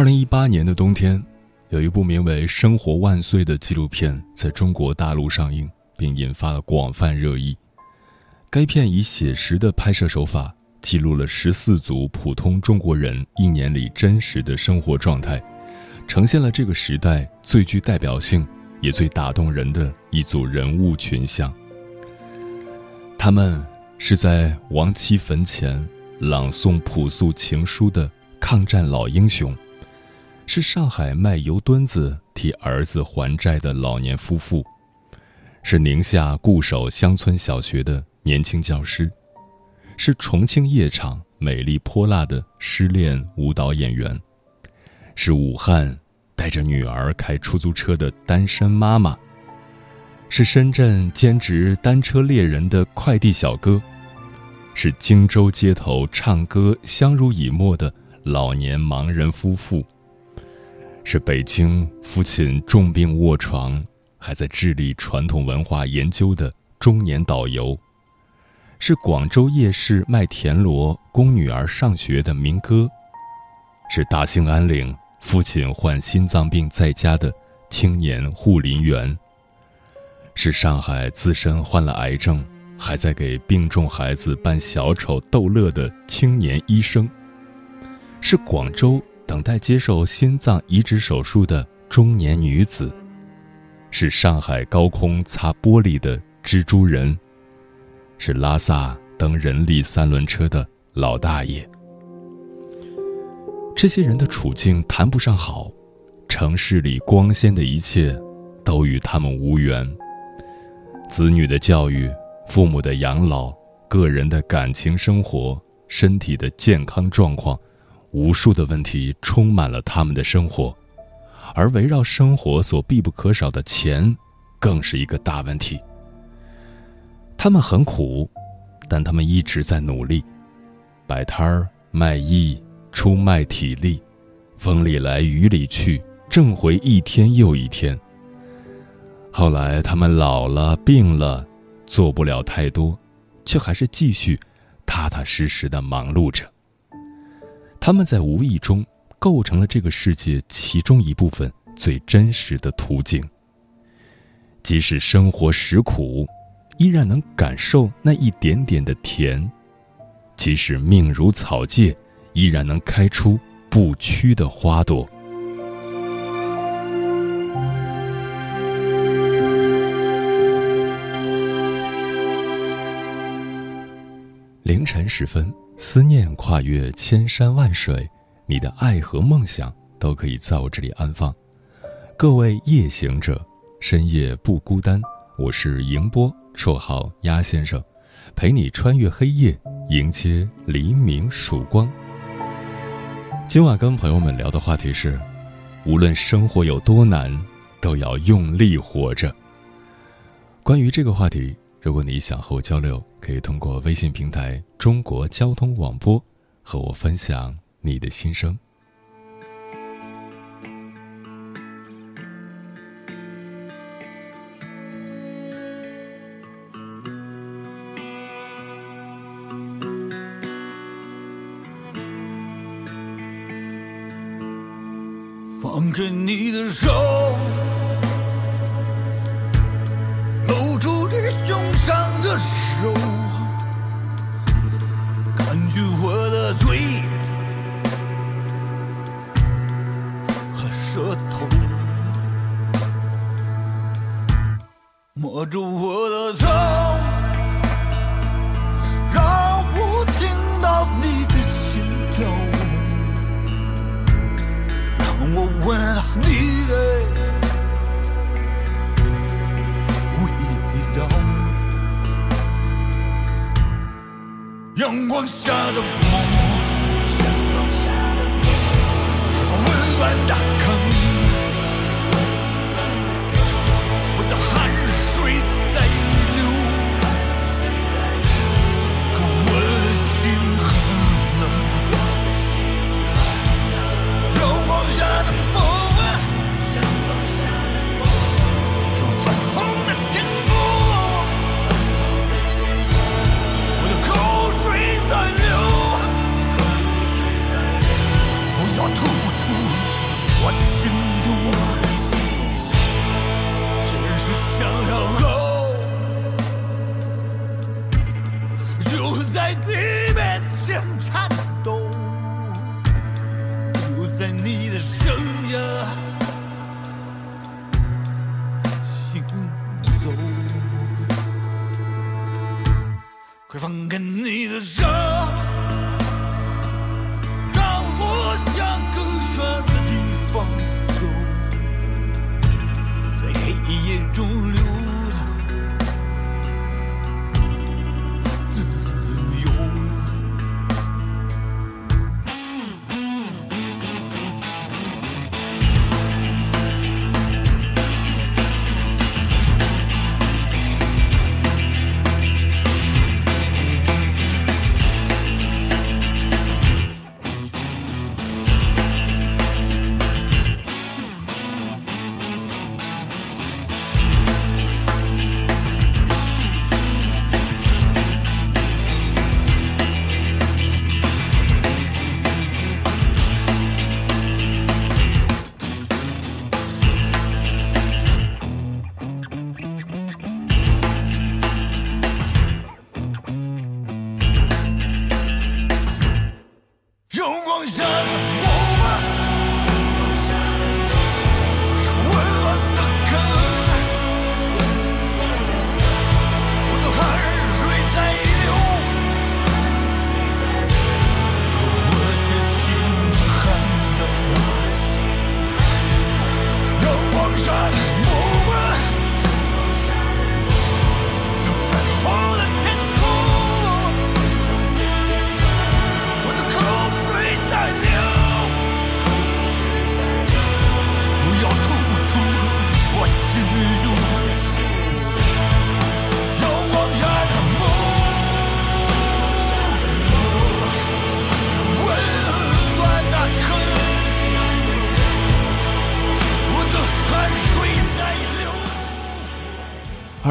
二零一八年的冬天，有一部名为《生活万岁》的纪录片在中国大陆上映，并引发了广泛热议。该片以写实的拍摄手法，记录了十四组普通中国人一年里真实的生活状态，呈现了这个时代最具代表性也最打动人的一组人物群像。他们是在亡妻坟前朗诵朴素情书的抗战老英雄。是上海卖油墩子替儿子还债的老年夫妇，是宁夏固守乡村小学的年轻教师，是重庆夜场美丽泼辣的失恋舞蹈演员，是武汉带着女儿开出租车的单身妈妈，是深圳兼职单车猎人的快递小哥，是荆州街头唱歌相濡以沫的老年盲人夫妇。是北京父亲重病卧床，还在致力传统文化研究的中年导游；是广州夜市卖田螺供女儿上学的民歌；是大兴安岭父亲患心脏病在家的青年护林员；是上海自身患了癌症，还在给病重孩子扮小丑逗乐的青年医生；是广州。等待接受心脏移植手术的中年女子，是上海高空擦玻璃的蜘蛛人，是拉萨蹬人力三轮车的老大爷。这些人的处境谈不上好，城市里光鲜的一切都与他们无缘。子女的教育、父母的养老、个人的感情生活、身体的健康状况。无数的问题充满了他们的生活，而围绕生活所必不可少的钱，更是一个大问题。他们很苦，但他们一直在努力，摆摊儿卖艺，出卖体力，风里来雨里去，挣回一天又一天。后来他们老了，病了，做不了太多，却还是继续踏踏实实的忙碌着。他们在无意中构成了这个世界其中一部分最真实的途径。即使生活实苦，依然能感受那一点点的甜；即使命如草芥，依然能开出不屈的花朵。凌晨时分。思念跨越千山万水，你的爱和梦想都可以在我这里安放。各位夜行者，深夜不孤单。我是迎波，绰号鸭先生，陪你穿越黑夜，迎接黎明曙光。今晚跟朋友们聊的话题是：无论生活有多难，都要用力活着。关于这个话题。如果你想和我交流，可以通过微信平台“中国交通广播”和我分享你的心声。摸住我的头，让我听到你的心跳，让我闻到你的味道，阳光下的梦，是个温暖的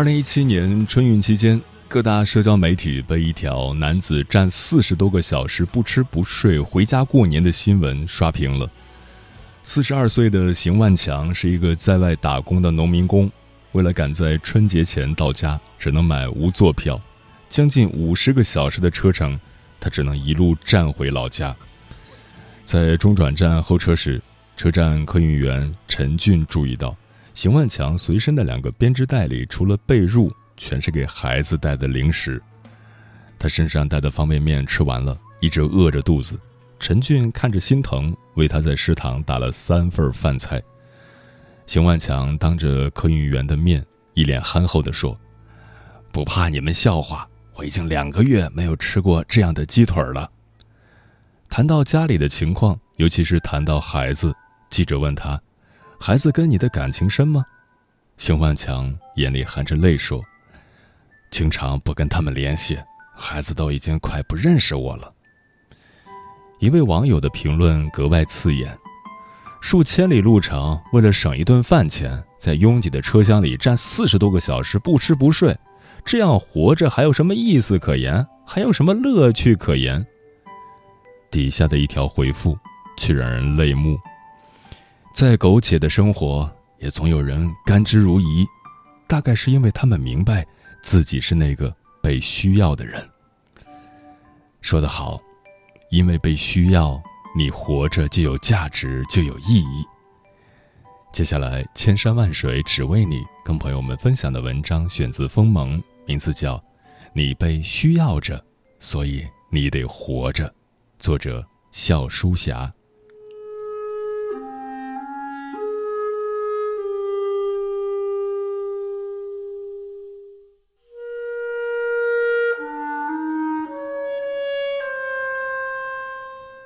零一七年春运期间，各大社交媒体被一条男子站四十多个小时不吃不睡回家过年的新闻刷屏了。四十二岁的邢万强是一个在外打工的农民工，为了赶在春节前到家，只能买无座票，将近五十个小时的车程，他只能一路站回老家。在中转站候车时，车站客运员陈俊注意到。邢万强随身的两个编织袋里，除了被褥，全是给孩子带的零食。他身上带的方便面吃完了，一直饿着肚子。陈俊看着心疼，为他在食堂打了三份饭菜。邢万强当着客运员的面，一脸憨厚地说：“不怕你们笑话，我已经两个月没有吃过这样的鸡腿了。”谈到家里的情况，尤其是谈到孩子，记者问他。孩子跟你的感情深吗？邢万强眼里含着泪说：“经常不跟他们联系，孩子都已经快不认识我了。”一位网友的评论格外刺眼：数千里路程，为了省一顿饭钱，在拥挤的车厢里站四十多个小时不吃不睡，这样活着还有什么意思可言？还有什么乐趣可言？底下的一条回复却让人泪目。再苟且的生活，也总有人甘之如饴。大概是因为他们明白，自己是那个被需要的人。说得好，因为被需要，你活着就有价值，就有意义。接下来，千山万水只为你，跟朋友们分享的文章选自《锋芒》，名字叫《你被需要着，所以你得活着》，作者笑书侠。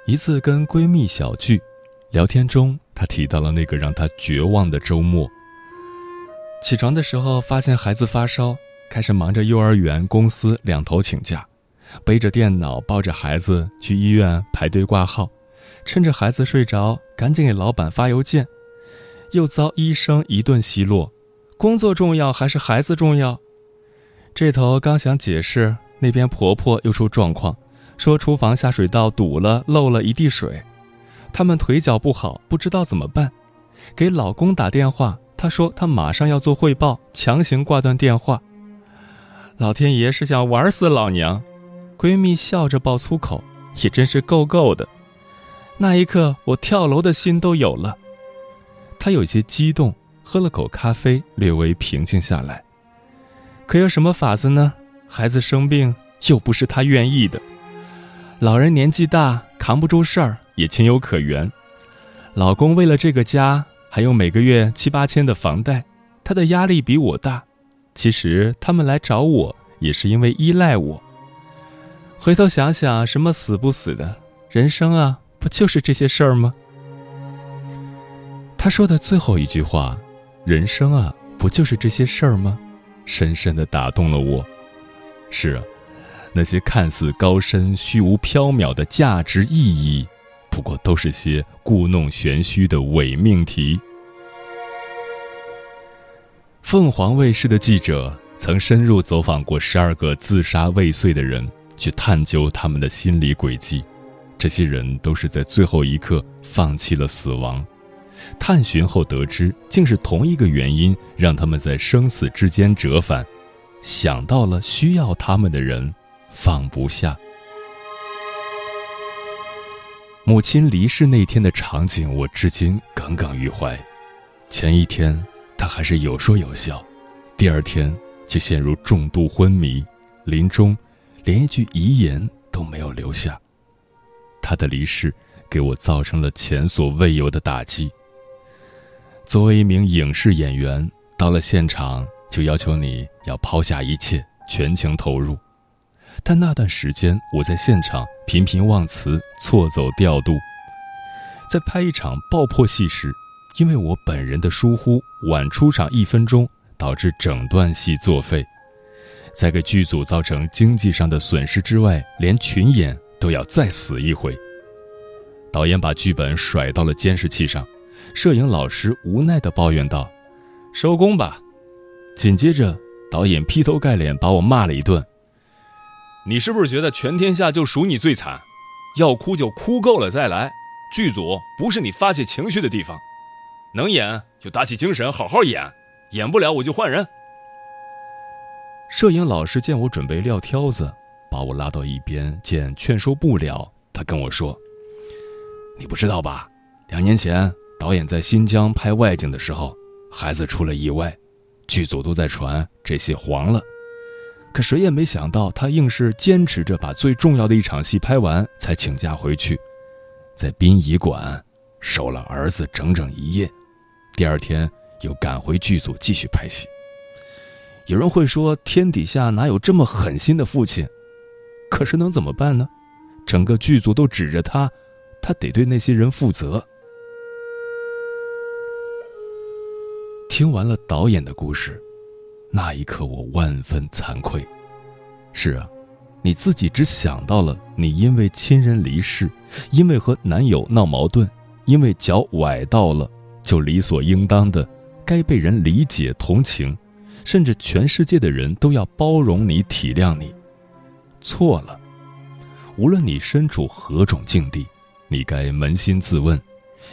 一次跟闺蜜小聚，聊天中她提到了那个让她绝望的周末。起床的时候发现孩子发烧，开始忙着幼儿园、公司两头请假，背着电脑抱着孩子去医院排队挂号，趁着孩子睡着赶紧给老板发邮件，又遭医生一顿奚落：工作重要还是孩子重要？这头刚想解释，那边婆婆又出状况。说厨房下水道堵了，漏了一地水，他们腿脚不好，不知道怎么办。给老公打电话，他说他马上要做汇报，强行挂断电话。老天爷是想玩死老娘！闺蜜笑着爆粗口，也真是够够的。那一刻，我跳楼的心都有了。她有些激动，喝了口咖啡，略微平静下来。可有什么法子呢？孩子生病，又不是她愿意的。老人年纪大，扛不住事儿，也情有可原。老公为了这个家，还有每个月七八千的房贷，他的压力比我大。其实他们来找我，也是因为依赖我。回头想想，什么死不死的，人生啊，不就是这些事儿吗？他说的最后一句话：“人生啊，不就是这些事儿吗？”深深的打动了我。是啊。那些看似高深、虚无缥缈的价值意义，不过都是些故弄玄虚的伪命题。凤凰卫视的记者曾深入走访过十二个自杀未遂的人，去探究他们的心理轨迹。这些人都是在最后一刻放弃了死亡。探寻后得知，竟是同一个原因让他们在生死之间折返，想到了需要他们的人。放不下。母亲离世那天的场景，我至今耿耿于怀。前一天她还是有说有笑，第二天就陷入重度昏迷，临终连一句遗言都没有留下。她的离世给我造成了前所未有的打击。作为一名影视演员，到了现场就要求你要抛下一切，全情投入。但那段时间，我在现场频频忘词，错走调度。在拍一场爆破戏时，因为我本人的疏忽，晚出场一分钟，导致整段戏作废，在给剧组造成经济上的损失之外，连群演都要再死一回。导演把剧本甩到了监视器上，摄影老师无奈地抱怨道：“收工吧。”紧接着，导演劈头盖脸把我骂了一顿。你是不是觉得全天下就数你最惨？要哭就哭够了再来。剧组不是你发泄情绪的地方，能演就打起精神好好演，演不了我就换人。摄影老师见我准备撂挑子，把我拉到一边，见劝说不了，他跟我说：“你不知道吧？两年前导演在新疆拍外景的时候，孩子出了意外，剧组都在传这戏黄了。”可谁也没想到，他硬是坚持着把最重要的一场戏拍完，才请假回去，在殡仪馆守了儿子整整一夜，第二天又赶回剧组继续拍戏。有人会说，天底下哪有这么狠心的父亲？可是能怎么办呢？整个剧组都指着他，他得对那些人负责。听完了导演的故事。那一刻，我万分惭愧。是啊，你自己只想到了你因为亲人离世，因为和男友闹矛盾，因为脚崴到了，就理所应当的该被人理解同情，甚至全世界的人都要包容你、体谅你。错了，无论你身处何种境地，你该扪心自问：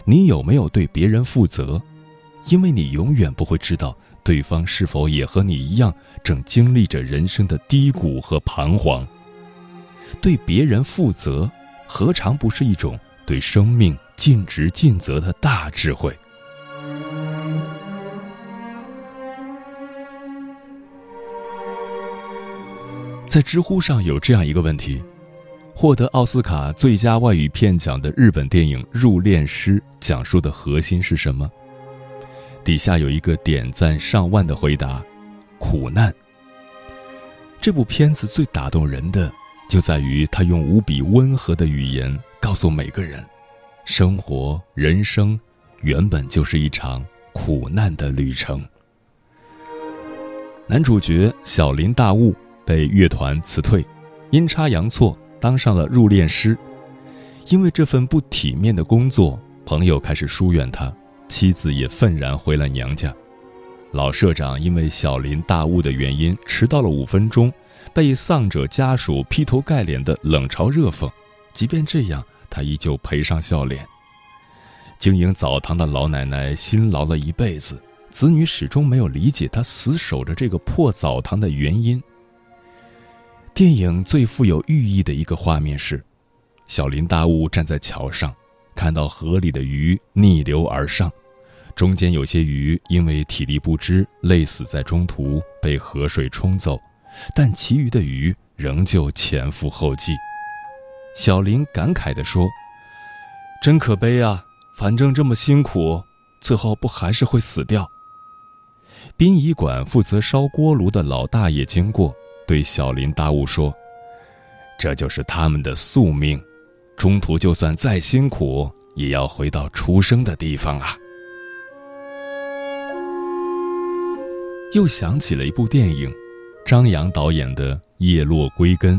你有没有对别人负责？因为你永远不会知道对方是否也和你一样，正经历着人生的低谷和彷徨。对别人负责，何尝不是一种对生命尽职尽责的大智慧？在知乎上有这样一个问题：获得奥斯卡最佳外语片奖的日本电影《入殓师》讲述的核心是什么？底下有一个点赞上万的回答：苦难。这部片子最打动人的。就在于他用无比温和的语言告诉每个人：生活、人生原本就是一场苦难的旅程。男主角小林大悟被乐团辞退，阴差阳错当上了入殓师。因为这份不体面的工作，朋友开始疏远他，妻子也愤然回了娘家。老社长因为小林大悟的原因迟到了五分钟。被丧者家属劈头盖脸的冷嘲热讽，即便这样，他依旧赔上笑脸。经营澡堂的老奶奶辛劳了一辈子，子女始终没有理解她死守着这个破澡堂的原因。电影最富有寓意的一个画面是，小林大悟站在桥上，看到河里的鱼逆流而上，中间有些鱼因为体力不支累死在中途，被河水冲走。但其余的鱼仍旧前赴后继。小林感慨地说：“真可悲啊！反正这么辛苦，最后不还是会死掉？”殡仪馆负责烧锅炉的老大爷经过，对小林大悟说：“这就是他们的宿命，中途就算再辛苦，也要回到出生的地方啊。”又想起了一部电影。张扬导演的《叶落归根》，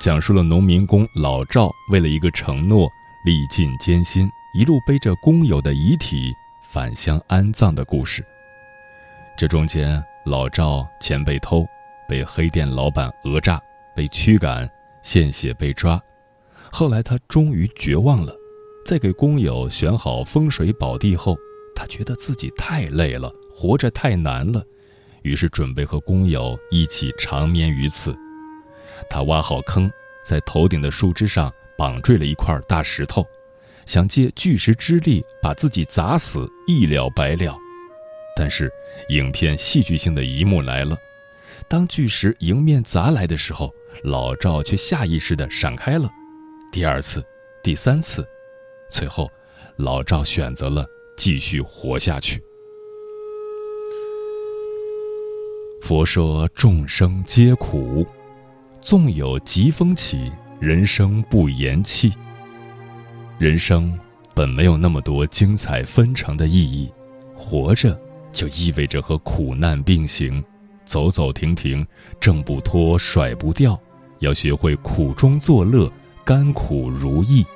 讲述了农民工老赵为了一个承诺，历尽艰辛，一路背着工友的遗体返乡安葬的故事。这中间，老赵钱被偷，被黑店老板讹诈，被驱赶，献血被抓。后来他终于绝望了，在给工友选好风水宝地后，他觉得自己太累了，活着太难了。于是准备和工友一起长眠于此。他挖好坑，在头顶的树枝上绑坠了一块大石头，想借巨石之力把自己砸死，一了百了。但是，影片戏剧性的一幕来了：当巨石迎面砸来的时候，老赵却下意识地闪开了。第二次，第三次，最后，老赵选择了继续活下去。佛说众生皆苦，纵有疾风起，人生不言弃。人生本没有那么多精彩纷呈的意义，活着就意味着和苦难并行，走走停停，挣不脱，甩不掉，要学会苦中作乐，甘苦如意。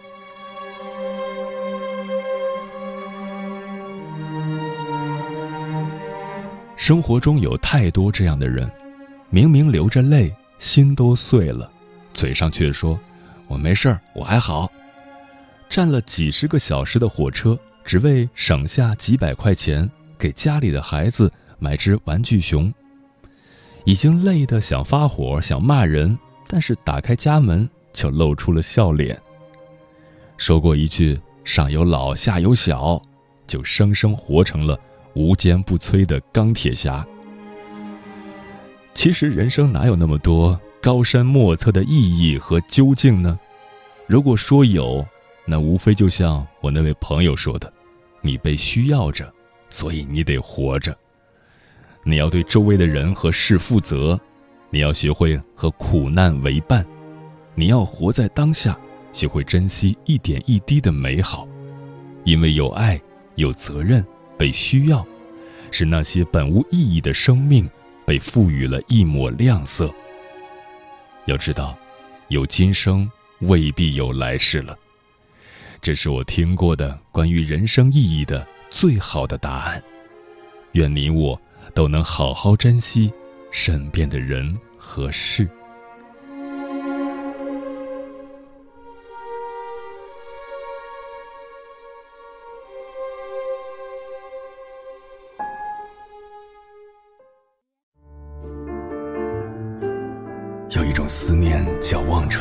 生活中有太多这样的人，明明流着泪，心都碎了，嘴上却说：“我没事儿，我还好。”站了几十个小时的火车，只为省下几百块钱给家里的孩子买只玩具熊。已经累得想发火、想骂人，但是打开家门就露出了笑脸。说过一句“上有老，下有小”，就生生活成了。无坚不摧的钢铁侠。其实人生哪有那么多高深莫测的意义和究竟呢？如果说有，那无非就像我那位朋友说的：“你被需要着，所以你得活着。你要对周围的人和事负责，你要学会和苦难为伴，你要活在当下，学会珍惜一点一滴的美好，因为有爱，有责任。”被需要，使那些本无意义的生命被赋予了一抹亮色。要知道，有今生未必有来世了。这是我听过的关于人生意义的最好的答案。愿你我都能好好珍惜身边的人和事。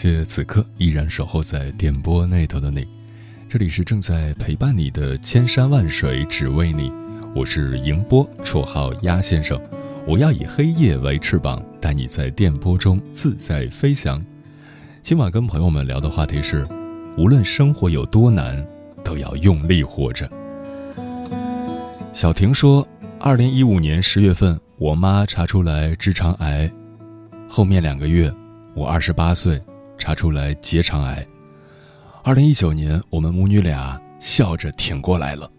谢此刻依然守候在电波那头的你，这里是正在陪伴你的千山万水只为你，我是迎波，绰号鸭先生。我要以黑夜为翅膀，带你在电波中自在飞翔。今晚跟朋友们聊的话题是：无论生活有多难，都要用力活着。小婷说，二零一五年十月份，我妈查出来直肠癌，后面两个月，我二十八岁。查出来结肠癌。二零一九年，我们母女俩笑着挺过来了。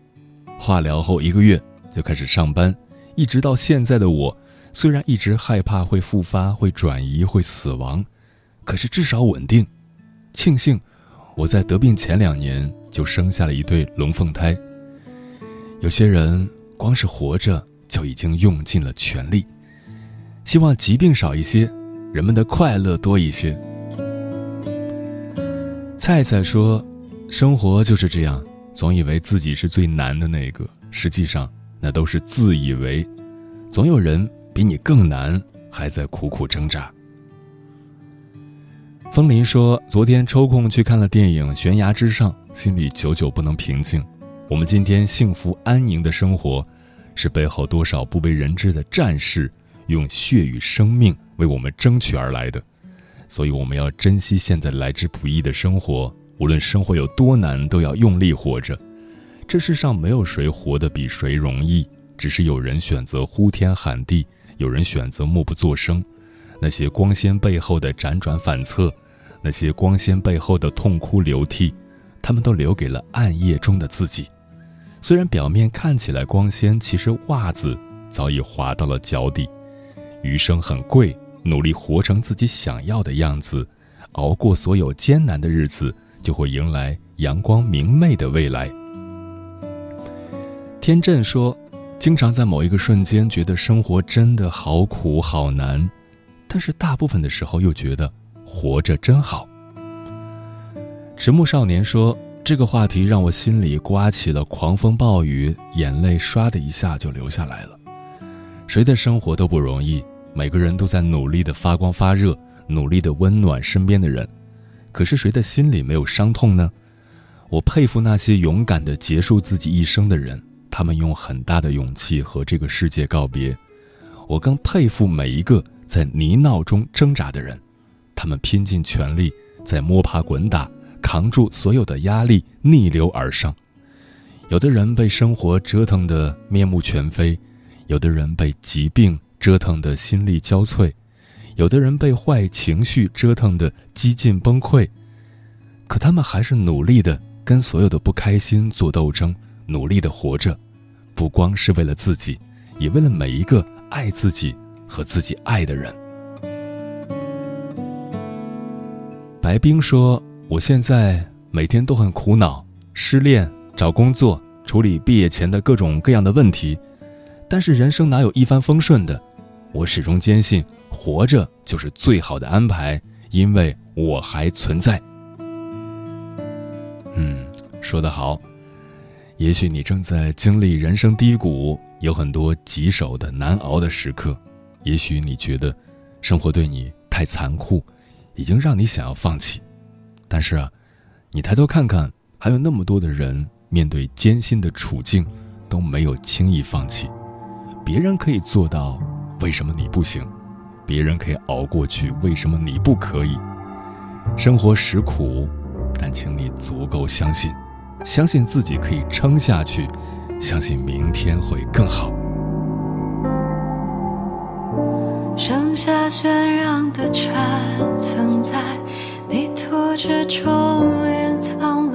化疗后一个月就开始上班，一直到现在的我，虽然一直害怕会复发、会转移、会死亡，可是至少稳定。庆幸我在得病前两年就生下了一对龙凤胎。有些人光是活着就已经用尽了全力，希望疾病少一些，人们的快乐多一些。菜菜说：“生活就是这样，总以为自己是最难的那个，实际上那都是自以为。总有人比你更难，还在苦苦挣扎。”风林说：“昨天抽空去看了电影《悬崖之上》，心里久久不能平静。我们今天幸福安宁的生活，是背后多少不为人知的战士用血与生命为我们争取而来的。”所以，我们要珍惜现在来之不易的生活。无论生活有多难，都要用力活着。这世上没有谁活得比谁容易，只是有人选择呼天喊地，有人选择默不作声。那些光鲜背后的辗转反侧，那些光鲜背后的痛哭流涕，他们都留给了暗夜中的自己。虽然表面看起来光鲜，其实袜子早已滑到了脚底。余生很贵。努力活成自己想要的样子，熬过所有艰难的日子，就会迎来阳光明媚的未来。天震说：“经常在某一个瞬间觉得生活真的好苦好难，但是大部分的时候又觉得活着真好。”迟暮少年说：“这个话题让我心里刮起了狂风暴雨，眼泪唰的一下就流下来了。谁的生活都不容易。”每个人都在努力的发光发热，努力的温暖身边的人，可是谁的心里没有伤痛呢？我佩服那些勇敢的结束自己一生的人，他们用很大的勇气和这个世界告别。我更佩服每一个在泥淖中挣扎的人，他们拼尽全力在摸爬滚打，扛住所有的压力，逆流而上。有的人被生活折腾得面目全非，有的人被疾病。折腾的心力交瘁，有的人被坏情绪折腾的几近崩溃，可他们还是努力的跟所有的不开心做斗争，努力的活着，不光是为了自己，也为了每一个爱自己和自己爱的人。白冰说：“我现在每天都很苦恼，失恋、找工作、处理毕业前的各种各样的问题，但是人生哪有一帆风顺的？”我始终坚信，活着就是最好的安排，因为我还存在。嗯，说得好。也许你正在经历人生低谷，有很多棘手的难熬的时刻。也许你觉得生活对你太残酷，已经让你想要放弃。但是啊，你抬头看看，还有那么多的人面对艰辛的处境，都没有轻易放弃。别人可以做到。为什么你不行？别人可以熬过去，为什么你不可以？生活实苦，但请你足够相信，相信自己可以撑下去，相信明天会更好。剩下喧嚷的船，曾在泥土之中掩藏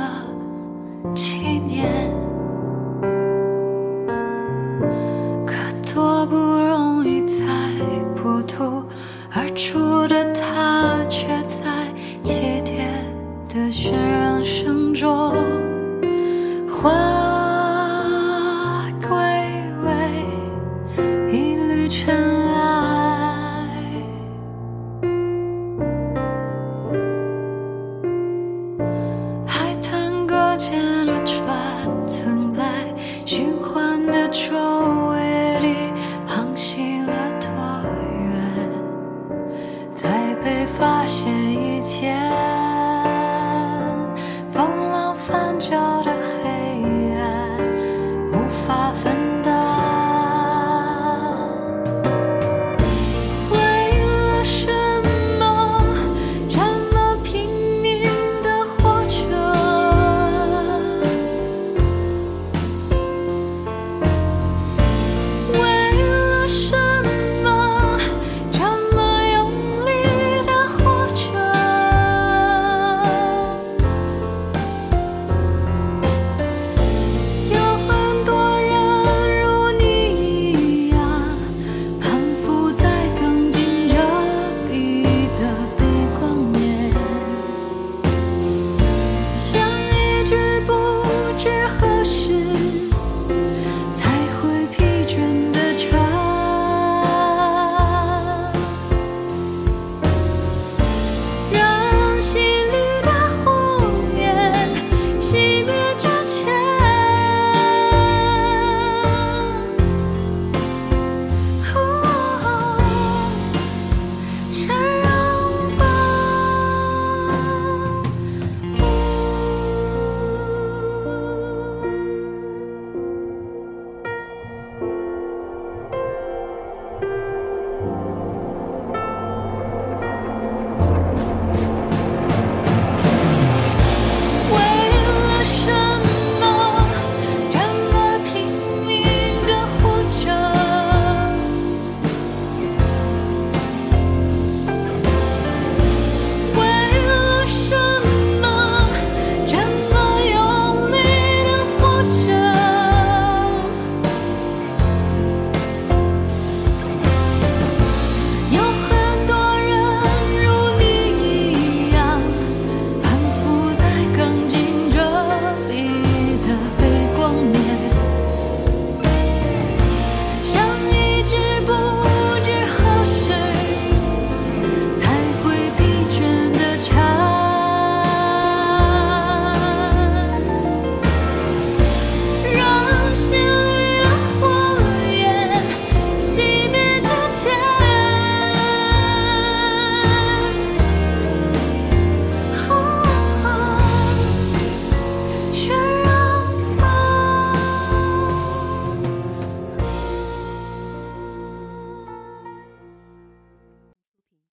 翻搅的